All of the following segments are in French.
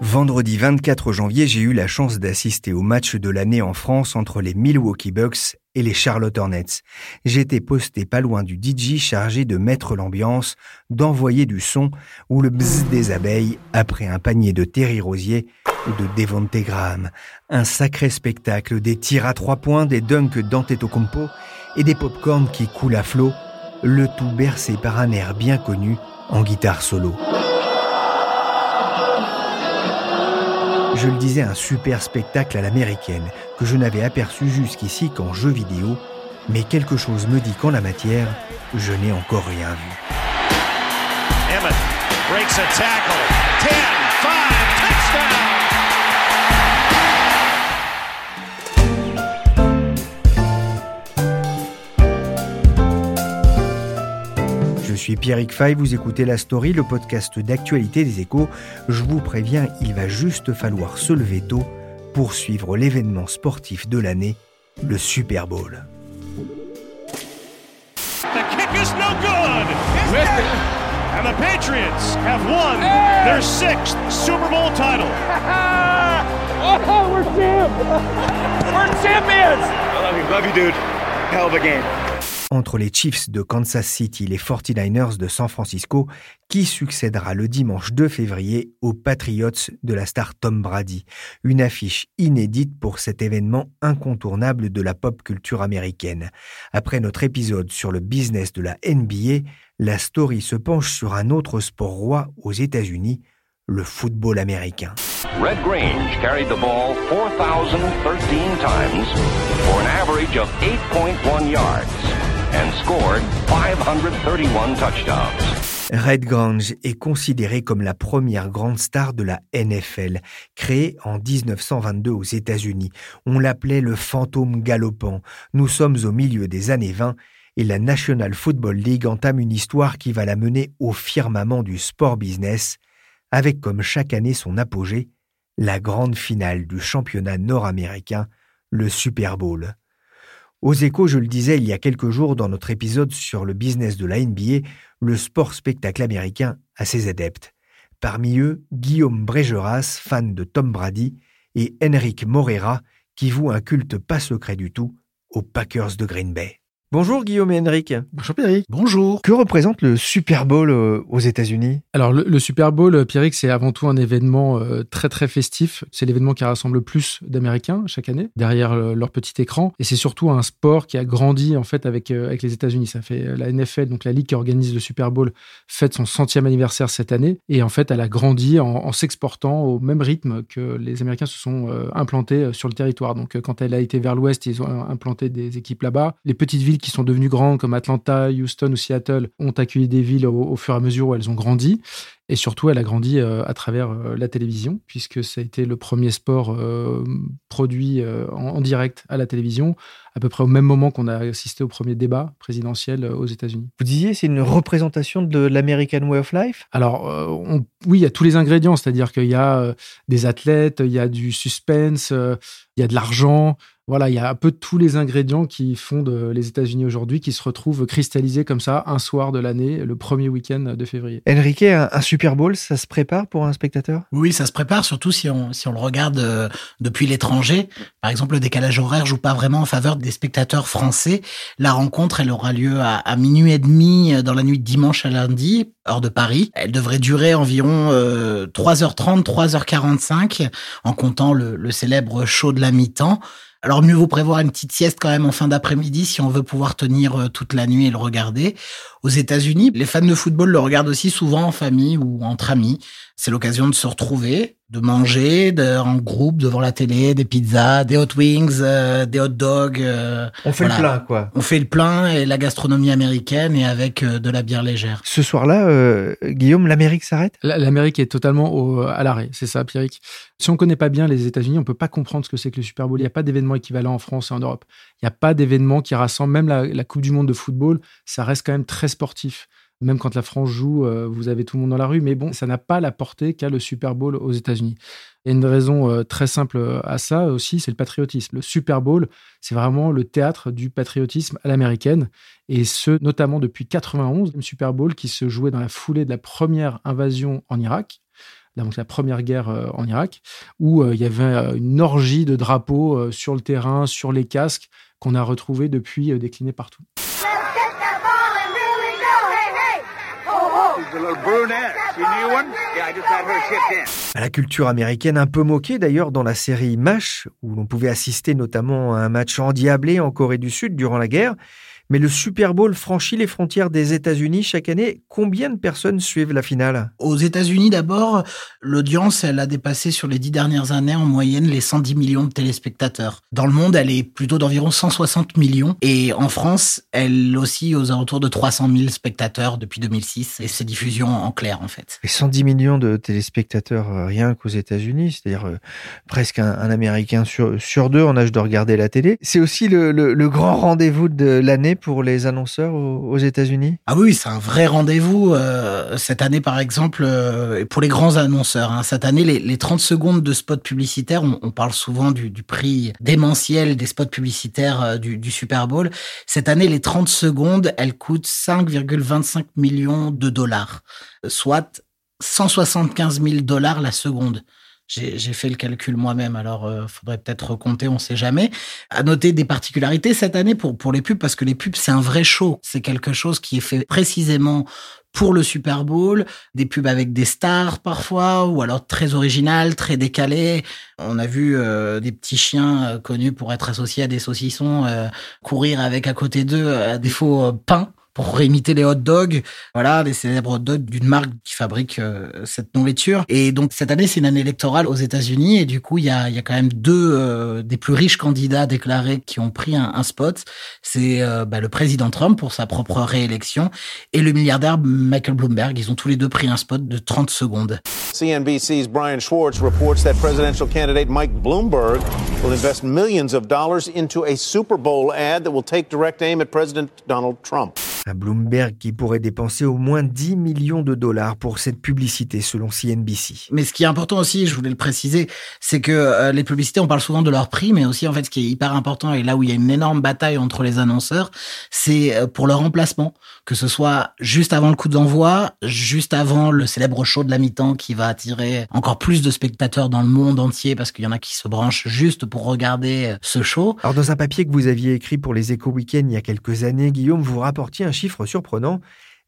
Vendredi 24 janvier, j'ai eu la chance d'assister au match de l'année en France entre les Milwaukee Bucks et les Charlotte Hornets. J'étais posté pas loin du DJ chargé de mettre l'ambiance, d'envoyer du son ou le bzz des abeilles après un panier de Terry Rosier ou de Devonte Graham. Un sacré spectacle, des tirs à trois points, des dunks d'Antetokounmpo et des pop-corns qui coulent à flot, le tout bercé par un air bien connu en guitare solo. Je le disais, un super spectacle à l'américaine que je n'avais aperçu jusqu'ici qu'en jeu vidéo, mais quelque chose me dit qu'en la matière, je n'ai encore rien vu. Emmett breaks a tackle. 10, suis Pierrick Fay, vous écoutez La Story, le podcast d'actualité des échos. Je vous préviens, il va juste falloir se lever tôt pour suivre l'événement sportif de l'année, le Super Bowl. The kick is no good. And the Patriots have won their sixth Super Bowl title. oh, we're champions! We're champions! I love you, love you, dude. Hell of a game. Entre les Chiefs de Kansas City et les 49ers de San Francisco, qui succédera le dimanche 2 février aux Patriots de la star Tom Brady. Une affiche inédite pour cet événement incontournable de la pop culture américaine. Après notre épisode sur le business de la NBA, la story se penche sur un autre sport roi aux États-Unis, le football américain. Red Grange carried the ball 4,013 times for an average of 8.1 yards and scored 531 touchdowns. Red Grange est considéré comme la première grande star de la NFL, créée en 1922 aux États-Unis. On l'appelait le fantôme galopant. Nous sommes au milieu des années 20 et la National Football League entame une histoire qui va la mener au firmament du sport business, avec comme chaque année son apogée, la grande finale du championnat nord-américain, le Super Bowl. Aux échos, je le disais il y a quelques jours dans notre épisode sur le business de la NBA, le sport spectacle américain a ses adeptes. Parmi eux, Guillaume Brégeras, fan de Tom Brady, et Enrique Morera, qui voue un culte pas secret du tout aux Packers de Green Bay. Bonjour Guillaume et Henrik. Bonjour Pierrick. Bonjour. Que représente le Super Bowl euh, aux États-Unis? Alors le, le, Super Bowl, euh, Pierrick, c'est avant tout un événement euh, très très festif. C'est l'événement qui rassemble le plus d'Américains chaque année derrière leur petit écran. Et c'est surtout un sport qui a grandi en fait avec avec les États-Unis. Ça fait la NFL, donc la ligue qui organise le Super Bowl, fête son centième anniversaire cette année. Et en fait, elle a grandi en, en s'exportant au même rythme que les Américains se sont implantés sur le territoire. Donc quand elle a été vers l'ouest, ils ont implanté des équipes là-bas. Les petites villes qui sont devenues grandes, comme Atlanta, Houston ou Seattle, ont accueilli des villes au, au fur et à mesure où elles ont grandi. Et surtout, elle a grandi euh, à travers euh, la télévision, puisque ça a été le premier sport euh, produit en, en, direct à la télévision, à peu près au même moment qu'on a assisté au premier débat présidentiel aux États-Unis. Vous disiez, c'est une représentation de l'American Way of Life? Alors, on, oui, il y a tous les ingrédients, c'est-à-dire qu'il y a des athlètes, il y a du suspense, il y a de l'argent, voilà, il y a un peu tous les ingrédients qui fondent les États-Unis aujourd'hui, qui se retrouvent cristallisés comme ça un soir de l'année, le premier week-end de février. Enrique, un, un, Super Bowl, ça se prépare pour un spectateur? Oui, ça se prépare, surtout si on, si on le regarde euh, depuis l'étranger. Par exemple, le décalage horaire joue pas vraiment en faveur des spectateurs français. La rencontre, elle aura lieu à, à minuit et demi euh, dans la nuit de dimanche à lundi, heure de Paris. Elle devrait durer environ euh, 3h30, 3h45, en comptant le, le célèbre show de la mi-temps. Alors mieux vaut prévoir une petite sieste quand même en fin d'après-midi si on veut pouvoir tenir euh, toute la nuit et le regarder. Aux États-Unis, les fans de football le regardent aussi souvent en famille ou entre amis. C'est l'occasion de se retrouver, de manger de, en groupe devant la télé, des pizzas, des hot wings, euh, des hot dogs. Euh, on fait voilà. le plein, quoi. On fait le plein et la gastronomie américaine et avec euh, de la bière légère. Ce soir-là, euh, Guillaume, l'Amérique s'arrête? L'Amérique est totalement au, à l'arrêt, c'est ça, Pierrick? Si on connaît pas bien les États-Unis, on peut pas comprendre ce que c'est que le Super Bowl. Il n'y a pas d'événement équivalent en France et en Europe. Il n'y a pas d'événement qui rassemble même la, la Coupe du Monde de football. Ça reste quand même très sportif même quand la France joue, euh, vous avez tout le monde dans la rue, mais bon, ça n'a pas la portée qu'a le Super Bowl aux États-Unis. Il y a une raison euh, très simple à ça aussi, c'est le patriotisme. Le Super Bowl, c'est vraiment le théâtre du patriotisme à l'américaine, et ce, notamment depuis 91, le Super Bowl qui se jouait dans la foulée de la première invasion en Irak, donc la première guerre euh, en Irak, où euh, il y avait euh, une orgie de drapeaux euh, sur le terrain, sur les casques, qu'on a retrouvé depuis euh, déclinés partout. La culture américaine un peu moquée d'ailleurs dans la série MASH, où l'on pouvait assister notamment à un match endiablé en Corée du Sud durant la guerre. Mais le Super Bowl franchit les frontières des États-Unis chaque année. Combien de personnes suivent la finale? Aux États-Unis, d'abord, l'audience, elle a dépassé sur les dix dernières années en moyenne les 110 millions de téléspectateurs. Dans le monde, elle est plutôt d'environ 160 millions. Et en France, elle aussi aux alentours de 300 000 spectateurs depuis 2006. Et c'est diffusion en clair, en fait. Et 110 millions de téléspectateurs euh, rien qu'aux États-Unis, c'est-à-dire euh, presque un, un, Américain sur, sur deux en âge de regarder la télé. C'est aussi le, le, le grand rendez-vous de l'année pour les annonceurs aux, États-Unis? Ah oui, c'est un vrai rendez-vous. Euh, cette année, par exemple, euh, pour les grands annonceurs, hein, cette année, les, les, 30 secondes de spots publicitaires, on, parle souvent du, prix démentiel des spots publicitaires euh, du, Super Bowl. Cette année, les 30 secondes, elles coûtent 5,25 millions de dollars, soit 175 000 dollars la seconde. J'ai fait le calcul moi-même, alors euh, faudrait peut-être recompter, on sait jamais. À noter des particularités cette année pour pour les pubs parce que les pubs c'est un vrai show, c'est quelque chose qui est fait précisément pour le Super Bowl, des pubs avec des stars parfois, ou alors très originales, très décalées. On a vu euh, des petits chiens euh, connus pour être associés à des saucissons euh, courir avec à côté d'eux à des faux pains pour imiter les hot dogs, voilà, les célèbres hot dogs d'une marque qui fabrique euh, cette nourriture. Et donc cette année, c'est une année électorale aux États-Unis et du coup, il y a, y a quand même deux euh, des plus riches candidats déclarés qui ont pris un, un spot. C'est euh, bah, le président Trump pour sa propre réélection et le milliardaire Michael Bloomberg. Ils ont tous les deux pris un spot de 30 secondes. CNBC's Brian Schwartz reports that presidential candidate Mike Bloomberg will invest millions of dollars into a Super Bowl ad that will take direct aim at President Donald Trump. Un Bloomberg qui pourrait dépenser au moins 10 millions de dollars pour cette publicité selon CNBC. Mais ce qui est important aussi, je voulais le préciser, c'est que euh, les publicités, on parle souvent de leur prix, mais aussi en fait ce qui est hyper important et là où il y a une énorme bataille entre les annonceurs, c'est euh, pour leur remplacement, que ce soit juste avant le coup d'envoi, juste avant le célèbre show de la mi-temps qui va attirer encore plus de spectateurs dans le monde entier parce qu'il y en a qui se branchent juste pour regarder euh, ce show. Alors dans un papier que vous aviez écrit pour les Échos Week-end il y a quelques années, Guillaume, vous rapportiez un chiffre surprenant,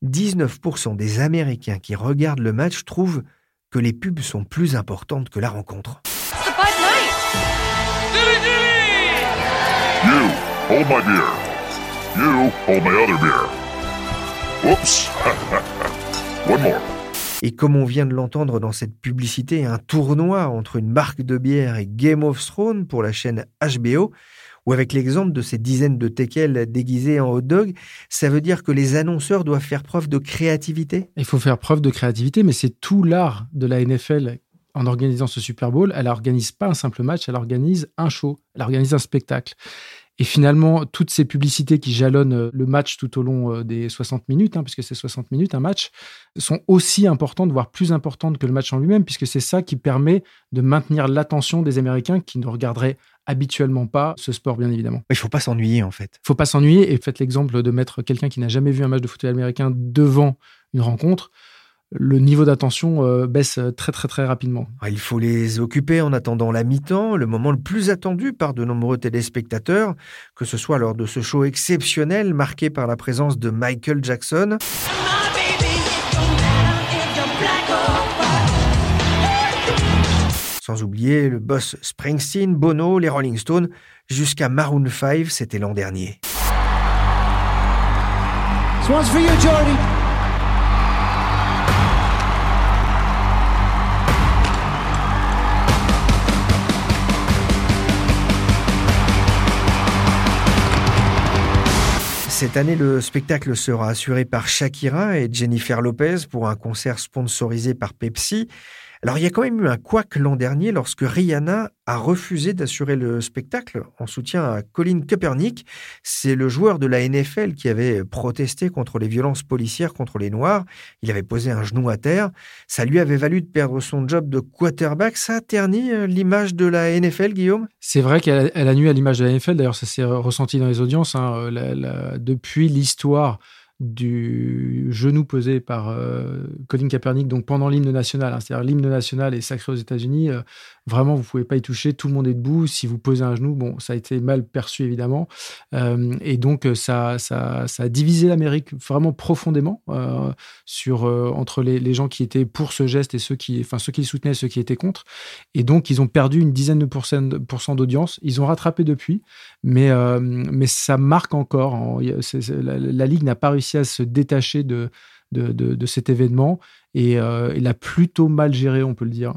19% des Américains qui regardent le match trouvent que les pubs sont plus importantes que la rencontre. You, hold my beer. You, hold my other beer. Oops. One more. Et comme on vient de l'entendre dans cette publicité, un tournoi entre une marque de bière et Game of Thrones pour la chaîne HBO, ou avec l'exemple de ces dizaines de teckels déguisés en hot dog, ça veut dire que les annonceurs doivent faire preuve de créativité? Il faut faire preuve de créativité, mais c'est tout l'art de la NFL en organisant ce Super Bowl. Elle n'organise pas un simple match, elle organise un show, elle organise un spectacle. Et finalement, toutes ces publicités qui jalonnent le match tout au long euh, des 60 minutes, hein, puisque c'est 60 minutes un match, sont aussi importantes, voire plus importantes que le match en lui-même, puisque c'est ça qui permet de maintenir l'attention des Américains qui ne regarderaient habituellement pas ce sport, bien évidemment. Il faut pas s'ennuyer, en fait. Il faut pas s'ennuyer, et faites l'exemple de mettre quelqu'un qui n'a jamais vu un match de football américain devant une rencontre le niveau d'attention euh, baisse très très très rapidement. Ah, il faut les occuper en attendant la mi-temps, le moment le plus attendu par de nombreux téléspectateurs, que ce soit lors de ce show exceptionnel marqué par la présence de Michael Jackson. Sans oublier le boss Springsteen, Bono, les Rolling Stones, jusqu'à Maroon 5, c'était l'an dernier. Cette année, le spectacle sera assuré par Shakira et Jennifer Lopez pour un concert sponsorisé par Pepsi. Alors il y a quand même eu un couac l'an dernier lorsque Rihanna a refusé d'assurer le spectacle en soutien à Colin Kaepernick. C'est le joueur de la NFL qui avait protesté contre les violences policières contre les Noirs. Il avait posé un genou à terre. Ça lui avait valu de perdre son job de quarterback. Ça a terni euh, l'image de la NFL, Guillaume? C'est vrai qu'elle a, nuit à l'image de la NFL. D'ailleurs, ça s'est ressenti dans les audiences. Hein. depuis l'histoire du genou posé par euh, Colin Kaepernick donc pendant l'hymne national. Hein. C'est-à-dire l'hymne national est sacré aux États-Unis. Euh, Vraiment, vous pouvez pas y toucher. Tout le monde est debout. Si vous posez un genou, bon, ça a été mal perçu évidemment, euh, et donc ça, ça, ça a divisé l'Amérique vraiment profondément sur entre les, gens qui étaient pour ce geste et ceux qui, enfin ceux qui soutenaient, et ceux qui étaient contre. Et donc ils ont perdu une dizaine de pourcents d'audience. Ils ont rattrapé depuis, mais mais ça marque encore. la, ligue n'a pas réussi à se détacher de cet événement et il l'a plutôt mal géré, on peut le dire.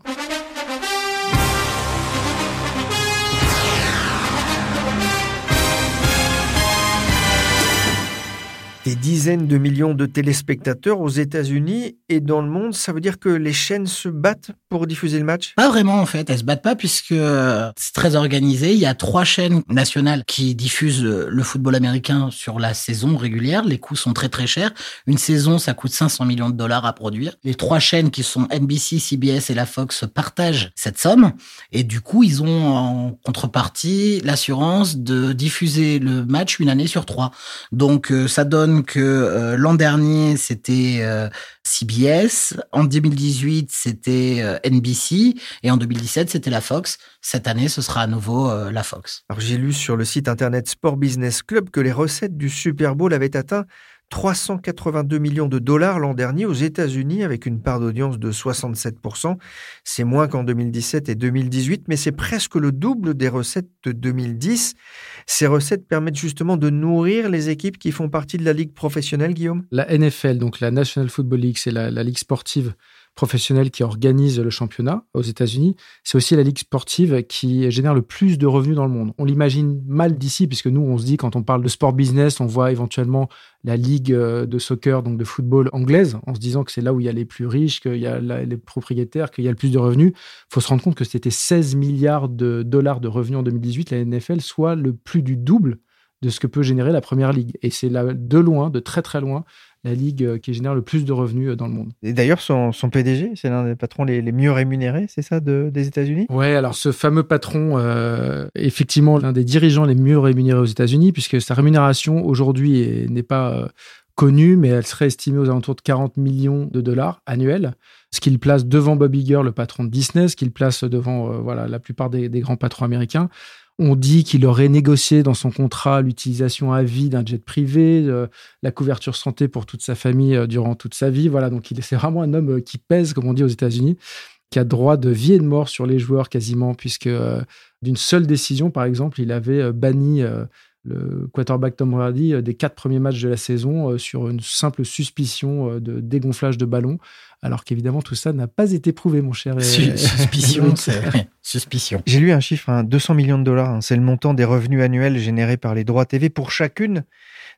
Des dizaines de millions de téléspectateurs aux États-Unis et dans le monde. Ça veut dire que les chaînes se battent pour diffuser le match? Pas vraiment en fait. Elles se battent pas puisque c'est très organisé. Il y a trois chaînes nationales qui diffusent le football américain sur la saison régulière. Les coûts sont très très chers. Une saison, ça coûte 500 millions de dollars à produire. Les trois chaînes qui sont NBC, CBS et la Fox partagent cette somme et du coup, ils ont en contrepartie l'assurance de diffuser le match une année sur trois. Donc euh, ça donne que euh, l'an dernier, c'était euh, CBS, en 2018, c'était euh, NBC, et en 2017, c'était la Fox. Cette année, ce sera à nouveau la Fox. Alors j'ai lu sur le site internet Sport Business Club que les recettes du Super Bowl avaient atteint 382 millions de dollars l'an dernier aux États-Unis avec une part d'audience de 67%. C'est moins qu'en 2017 et 2018, mais c'est presque le double des recettes de 2010. Ces recettes permettent justement de nourrir les équipes qui font partie de la ligue professionnelle, Guillaume? La NFL, donc la National Football League, c'est la, la ligue sportive professionnelle qui organise le championnat aux États-Unis. C'est aussi la ligue sportive qui génère le plus de revenus dans le monde. On l'imagine mal d'ici, puisque nous, on se dit, quand on parle de sport business, on voit éventuellement la ligue euh, de soccer, donc de football anglaise, en se disant que c'est là où il y a les plus riches, qu'il y a les propriétaires, qu'il y a le plus de revenus. Il faut se rendre compte que c'était 16 milliards de dollars de revenus en 2018, la NFL, soit le plus du double de ce que peut générer la première ligue. Et c'est là, de loin, de très très loin, la ligue euh, qui génère le plus de revenus euh, dans le monde. Et d'ailleurs, son, PDG, c'est l'un des patrons les, mieux rémunérés, c'est ça, des États-Unis? Ouais, alors ce fameux patron, euh, effectivement, l'un des dirigeants les mieux rémunérés aux États-Unis, puisque sa rémunération aujourd'hui n'est pas connue, mais elle serait estimée aux alentours de 40 millions de dollars annuels, ce qui le place devant Bob Iger, le patron de Disney, ce qui le place devant voilà, la plupart des grands patrons américains. On dit qu'il aurait négocié dans son contrat l'utilisation à vie d'un jet privé, euh, la couverture santé pour toute sa famille euh, durant toute sa vie. Voilà, donc c'est vraiment un homme euh, qui pèse, comme on dit aux États-Unis, qui a droit de vie et de mort sur les joueurs quasiment, puisque d'une seule décision, par exemple, il avait banni le quarterback Tom Brady des quatre premiers matchs de la saison sur une simple suspicion de dégonflage de ballon, alors qu'évidemment tout ça n'a pas été prouvé, mon cher. suspicion, suspicion. J'ai lu un chiffre, 200 hein, millions de dollars, hein, c'est le montant des revenus annuels générés par les droits TV pour chacune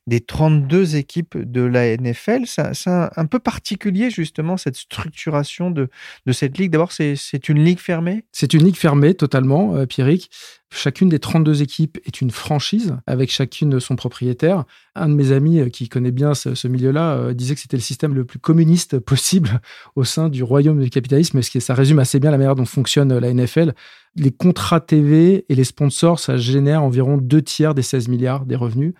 des 32 équipes de la NFL. C'est un peu particulier, justement, cette structuration de, cette ligue. D'abord, c'est une ligue fermée? C'est une ligue fermée, totalement, euh, Pierrick. Chacune des 32 équipes est une franchise, avec chacune son propriétaire. Un de mes amis euh, qui connaît bien ce, milieu-là euh, disait que c'était le système le plus communiste possible au sein du royaume du capitalisme, ce qui ça résume assez bien la manière dont fonctionne la NFL. Les contrats TV et les sponsors, ça génère environ deux tiers des 16 milliards des revenus.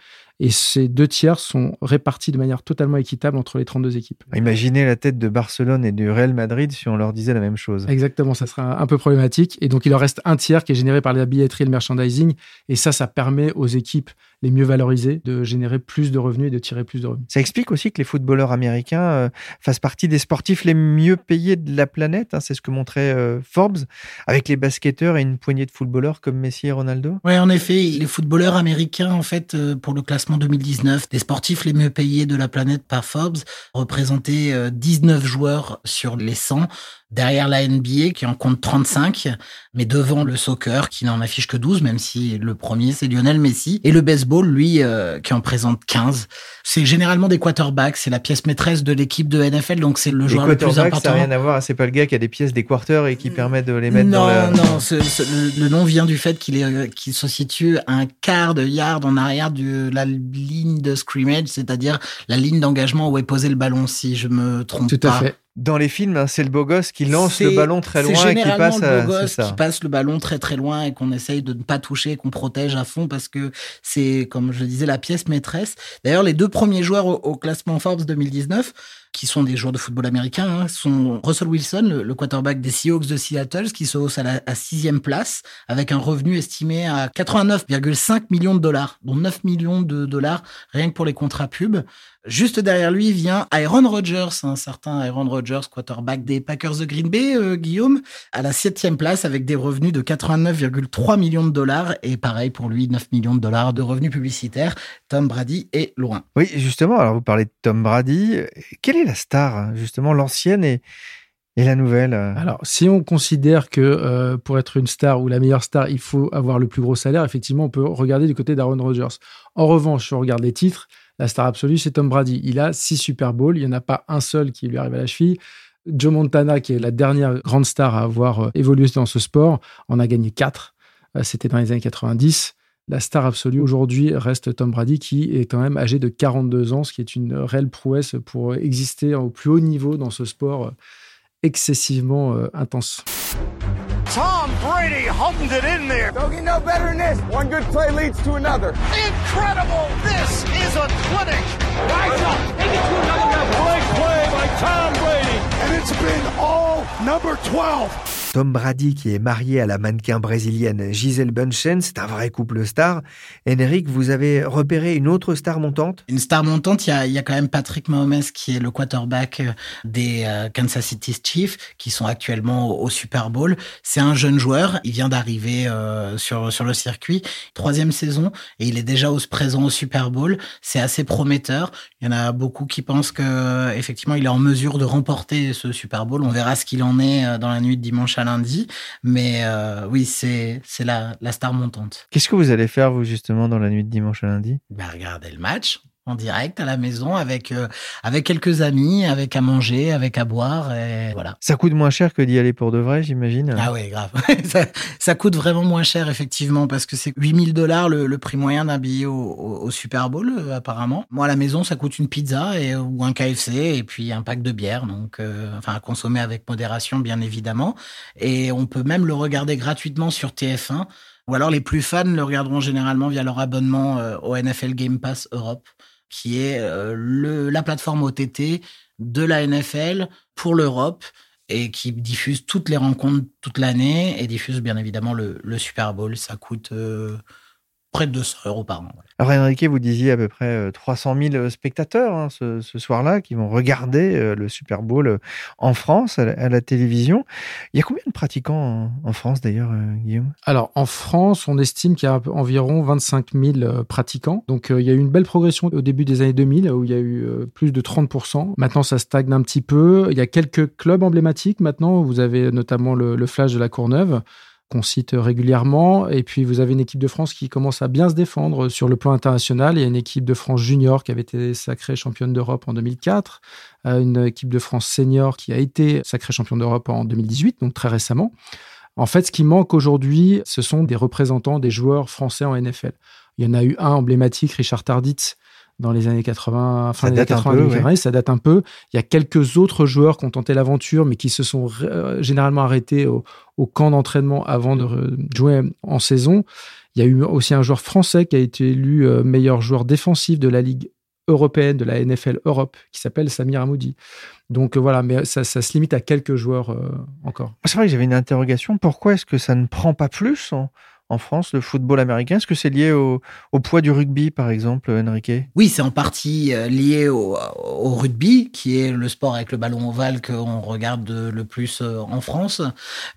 Et ces deux tiers sont répartis de manière totalement équitable entre les 32 équipes. Imaginez la tête de Barcelone et du Real Madrid si on leur disait la même chose. Exactement, ça serait un peu problématique. Et donc, il leur reste un tiers qui est généré par la billetterie et le merchandising. Et ça, ça permet aux équipes les mieux valorisées de générer plus de revenus et de tirer plus de revenus. Ça explique aussi que les footballeurs américains euh, fassent partie des sportifs les mieux payés de la planète. Hein. C'est ce que montrait euh, Forbes, avec les basketteurs et une poignée de footballeurs comme Messi et Ronaldo. Oui, en effet, les footballeurs américains, en fait, euh, pour le classement 2019 des sportifs les mieux payés de la planète par Forbes représentaient 19 euh, joueurs sur les 100 derrière la NBA qui en compte 35, mais devant le soccer qui n'en affiche que 12, même si le premier c'est Lionel Messi, et le baseball, lui, euh, qui en présente 15. C'est généralement des quarterbacks, c'est la pièce maîtresse de l'équipe de NFL, donc c'est le joueur le plus important. ça n'a rien à voir, c'est pas le gars qui a des pièces des quarters et qui mm. permet de les mettre non, dans la... Non, le, nom vient du fait qu'il est, qu'il se situe un quart de yard en arrière de la ligne de scrimmage, c'est-à-dire la ligne d'engagement où est posé le ballon, si je me trompe Tout pas. À fait. Dans les films, hein, c'est le beau gosse qui lance le ballon très loin et qui passe. le beau gosse qui passe le ballon très très loin et qu'on essaye de ne pas toucher, qu'on protège à fond parce que c'est, comme je le disais, la pièce maîtresse. D'ailleurs, les deux premiers joueurs au classement Forbes 2019 qui sont des joueurs de football américain, hein, sont Russell Wilson, le, quarterback des Seahawks de Seattle, qui se hausse à la sixième place, avec un revenu estimé à 89,5 millions de dollars, dont 9 millions de dollars rien que pour les contrats pubs. Juste derrière lui vient Aaron Rodgers, un certain Aaron Rodgers, quarterback des Packers de Green Bay, euh, Guillaume, à la septième place avec des revenus de 89,3 millions de dollars et pareil pour lui, 9 millions de dollars de revenus publicitaires. Tom Brady est loin. Oui, justement, alors vous parlez de Tom Brady. La star, hein, justement, l'ancienne et, et la nouvelle Alors, si on considère que euh, pour être une star ou la meilleure star, il faut avoir le plus gros salaire, effectivement, on peut regarder du côté d'Aaron Rodgers. En revanche, si on regarde les titres, la star absolue, c'est Tom Brady. Il a six Super Bowls. Il n'y en a pas un seul qui lui arrive à la cheville. Joe Montana, qui est la dernière grande star à avoir euh, évolué dans ce sport, en a gagné quatre. Euh, c'était dans les années 90. La star absolue aujourd'hui reste Tom Brady, qui est quand même âgé de 42 ans, ce qui est une réelle prouesse pour exister au plus haut niveau dans ce sport euh, excessivement intense. Tom Brady hummed it in there. Don't get no better than this? One good play leads to another. Incredible! This is a clinic. Rise up. Take it to another level. Big play by Tom Brady. And it's been all number 12. Tom Brady, qui est marié à la mannequin brésilienne Gisèle Bunchen, c'est un vrai couple star. Henrik, vous avez repéré une autre star montante? Une star montante, il y a, quand même Patrick Mahomes, qui est le quarterback euh, des euh, Kansas City Chiefs, qui sont actuellement au, Super Bowl. C'est un jeune joueur, il vient d'arriver euh, sur, sur le circuit, troisième saison, et il est déjà au, présent au Super Bowl. C'est assez prometteur. Il y en a beaucoup qui pensent que effectivement il est en mesure de remporter ce Super Bowl. On verra ce qu'il en est dans la nuit de dimanche lundi. Mais euh, oui, c'est c'est la, la star montante. Qu'est-ce que vous allez faire, vous, justement, dans la nuit de dimanche à lundi? Bah, Regarder le match en direct à la maison avec euh, avec quelques amis, avec à manger, avec à boire et voilà. Ça coûte moins cher que d'y aller pour de vrai, j'imagine. Ah oui, grave. ça, ça, coûte vraiment moins cher effectivement parce que c'est 8000 dollars le, le, prix moyen d'un billet au, au, Super Bowl euh, apparemment. Moi à la maison, ça coûte une pizza et ou un KFC et puis un pack de bière donc euh, enfin à consommer avec modération bien évidemment et on peut même le regarder gratuitement sur TF1 ou alors les plus fans le regarderont généralement via leur abonnement au NFL Game Pass Europe qui est euh, la plateforme OTT de la NFL pour l'Europe et qui diffuse toutes les rencontres toute l'année et diffuse bien évidemment le, le Super Bowl. Ça coûte près de 200 euros par an. Alors Enrique, vous disiez à peu près 300 euh, 000 spectateurs hein, ce, ce soir-là qui vont regarder euh, le Super Bowl euh, en France à la, à la télévision. Il y a combien de pratiquants en, en France d'ailleurs, euh, Guillaume? Alors en France, on estime qu'il y a environ 25 000 euh, pratiquants. Donc euh, il y a eu une belle progression au début des années 2000 où il y a eu euh, plus de 30%. Maintenant ça stagne un petit peu. Il y a quelques clubs emblématiques maintenant. Vous avez notamment le, le Flash de la Courneuve qu'on cite régulièrement. Et puis, vous avez une équipe de France qui commence à bien se défendre sur le plan international. Il y a une équipe de France junior qui avait été sacrée championne d'Europe en 2004, euh, une équipe de France senior qui a été sacrée championne d'Europe en 2018, donc très récemment. En fait, ce qui manque aujourd'hui, ce sont des représentants des joueurs français en NFL. Il y en a eu un emblématique, Richard Tarditz, dans les années 80, fin Ça des années un 80, peu, 2020, ouais. ça date un peu. Il y a quelques autres joueurs qui ont tenté l'aventure, mais qui se sont euh, généralement arrêtés au, au camp d'entraînement avant de jouer en saison. Il y a eu aussi un joueur français qui a été élu euh, meilleur joueur défensif de la Ligue européenne, de la NFL Europe, qui s'appelle Samir Hamoudi. Donc euh, voilà, mais ça, ça se limite à quelques joueurs euh, encore. C'est vrai que j'avais une interrogation. Pourquoi est-ce que ça ne prend pas plus en, en France, le football américain. Est-ce que c'est lié au, poids du rugby, par exemple, Enrique? Oui, c'est en partie euh, lié au, rugby, qui est le sport avec le ballon ovale qu'on regarde le plus euh, en France,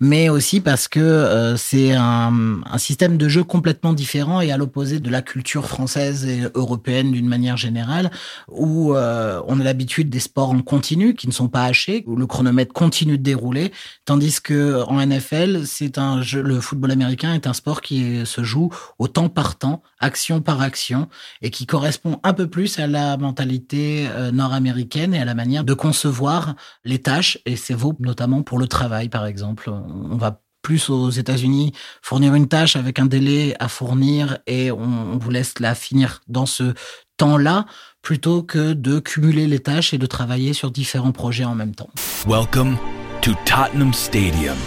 mais aussi parce que euh, c'est un, système de jeu complètement différent et à l'opposé de la culture française et européenne d'une manière générale, où on a l'habitude des sports en continu qui ne sont pas hachés, où le chronomètre continue de dérouler, tandis que en NFL, c'est un le football américain est un sport qui se joue au temps par temps, action par action, et qui correspond un peu plus à la mentalité euh, nord-américaine et à la manière de concevoir les tâches, et c'est vaut notamment pour le travail, par exemple. On va plus aux États-Unis fournir une tâche avec un délai à fournir et on vous laisse la finir dans ce temps-là plutôt que de cumuler les tâches et de travailler sur différents projets en même temps. Welcome to Tottenham Stadium,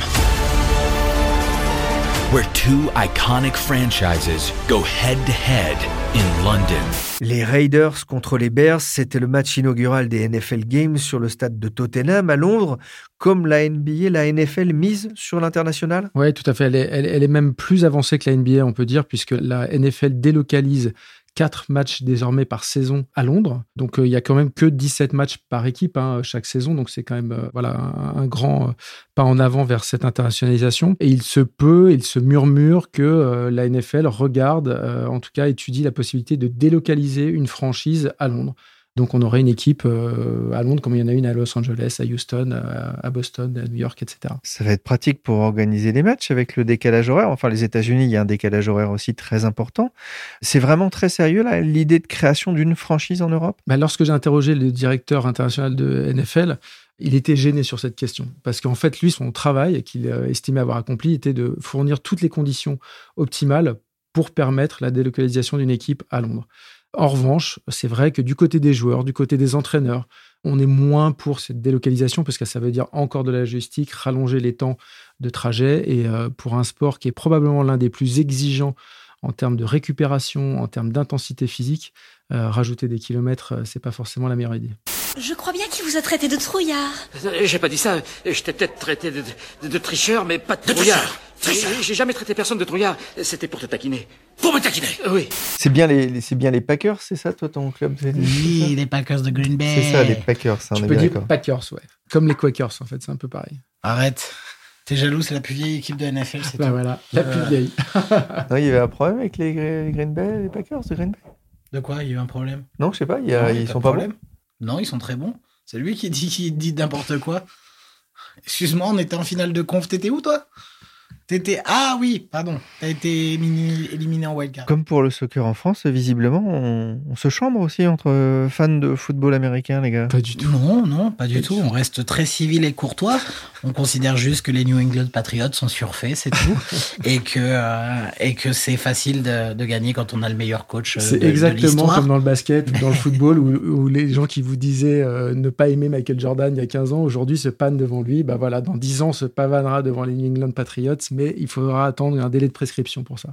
Les Raiders contre les Bears, c'était le match inaugural des NFL Games sur le stade de Tottenham à Londres. Comme la NBA, la NFL mise sur l'international Oui, tout à fait. Elle est, elle- elle est même plus avancée que la NBA, on peut dire, puisque la NFL délocalise quatre matchs désormais par saison à Londres. Donc, euh, il y a quand même que 17 matchs par équipe hein, chaque saison. Donc, c'est quand même euh, voilà, un, grand euh, pas en avant vers cette internationalisation. Et il se peut, il se murmure que la NFL regarde, en tout cas étudie la possibilité de délocaliser une franchise à Londres. Donc, on aurait une équipe euh, à Londres, comme il y en a une à Los Angeles, à Houston, à, à Boston, à New York, etc. Ça va être pratique pour organiser les matchs avec le décalage horaire. Enfin, les États-Unis, il y a un décalage horaire aussi très important. C'est vraiment très sérieux, là, l'idée de création d'une franchise en Europe? Bah, lorsque j'ai interrogé le directeur international de NFL, il était gêné sur cette question. Parce qu'en fait, lui, son travail, qu'il euh, estimait avoir accompli, était de fournir toutes les conditions optimales pour permettre la délocalisation d'une équipe à Londres. En revanche, c'est vrai que du côté des joueurs, du côté des entraîneurs, on est moins pour cette délocalisation parce que ça veut dire encore de la logistique, rallonger les temps de trajet et euh, pour un sport qui est probablement l'un des plus exigeants en termes de récupération, en termes d'intensité physique, euh, rajouter des kilomètres, euh, c'est pas forcément la meilleure idée. Je crois bien qu'il vous a traité de trouillard. Euh, J'ai pas dit ça. Je t'ai peut-être traité de, de- de tricheur, mais pas de, trouillard. tricheur. J'ai- jamais traité personne de trouillard. C'était pour te taquiner. Pour me taquiner Oui. C'est bien les, les- c'est bien les Packers, c'est ça, toi, ton club c'est- c'est Oui, ça les Packers de Green Bay. C'est ça, les Packers, ça, on Tu est peux dire d'accord. Packers, ouais. Comme les Quakers, en fait, c'est un peu pareil. Arrête. T'es jaloux, c'est la plus vieille équipe de NFL, c'est Bah tout. voilà, la plus Euh, vieille. Non, il y avait un problème avec les, Gre- les Green Bay, les Packers de Green Bay? De quoi? Il y a eu un problème? Non, je sais pas, il y a- Non, il y a ils pas sont de pas problème. bons. Non, ils sont très bons. C'est lui qui dit, n'importe quoi. Excuse-moi, on était en finale de conf. T'étais où, toi? T'étais. Ah oui, pardon. T'as été éliminé, éliminé en wildcard. Comme pour le soccer en France, visiblement, on, on se chambre aussi entre fans de football américain, les gars. Pas du tout. Non, non, pas du tout. On reste très civil et courtois. On considère juste que les New England Patriots sont surfaits, c'est tout. et que, euh, et que c'est facile de, de gagner quand on a le meilleur coach euh, C'est de exactement comme dans le basket ou dans le football où, où les gens qui vous disaient euh, ne pas aimer Michael Jordan il y a 15 ans, aujourd'hui se pannent devant lui. Bah voilà, dans 10 ans, on se pavanera devant les New England Patriots, mais il faudra attendre un délai de prescription pour ça.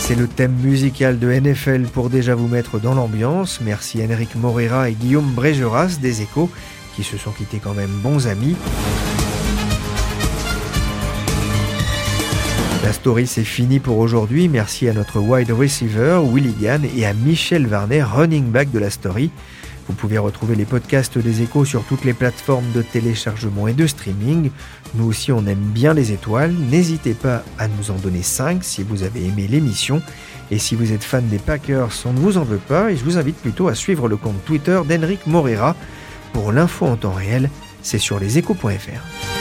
C'est le thème musical de NFL pour déjà vous mettre dans l'ambiance. Merci Enric Morera et Guillaume Brégeras des Échos qui se sont quittés quand même bons amis. La story c'est fini pour aujourd'hui. Merci à notre wide receiver Willy Gann et à Michel Varnet, running back de la story. Vous pouvez retrouver les podcasts des échos sur toutes les plateformes de téléchargement et de streaming. Nous aussi on aime bien les étoiles. N'hésitez pas à nous en donner 5 si vous avez aimé l'émission. Et si vous êtes fan des Packers, on ne vous en veut pas et je vous invite plutôt à suivre le compte Twitter d'Enric Morera. Pour l'info en temps réel, c'est sur leséchos.fr.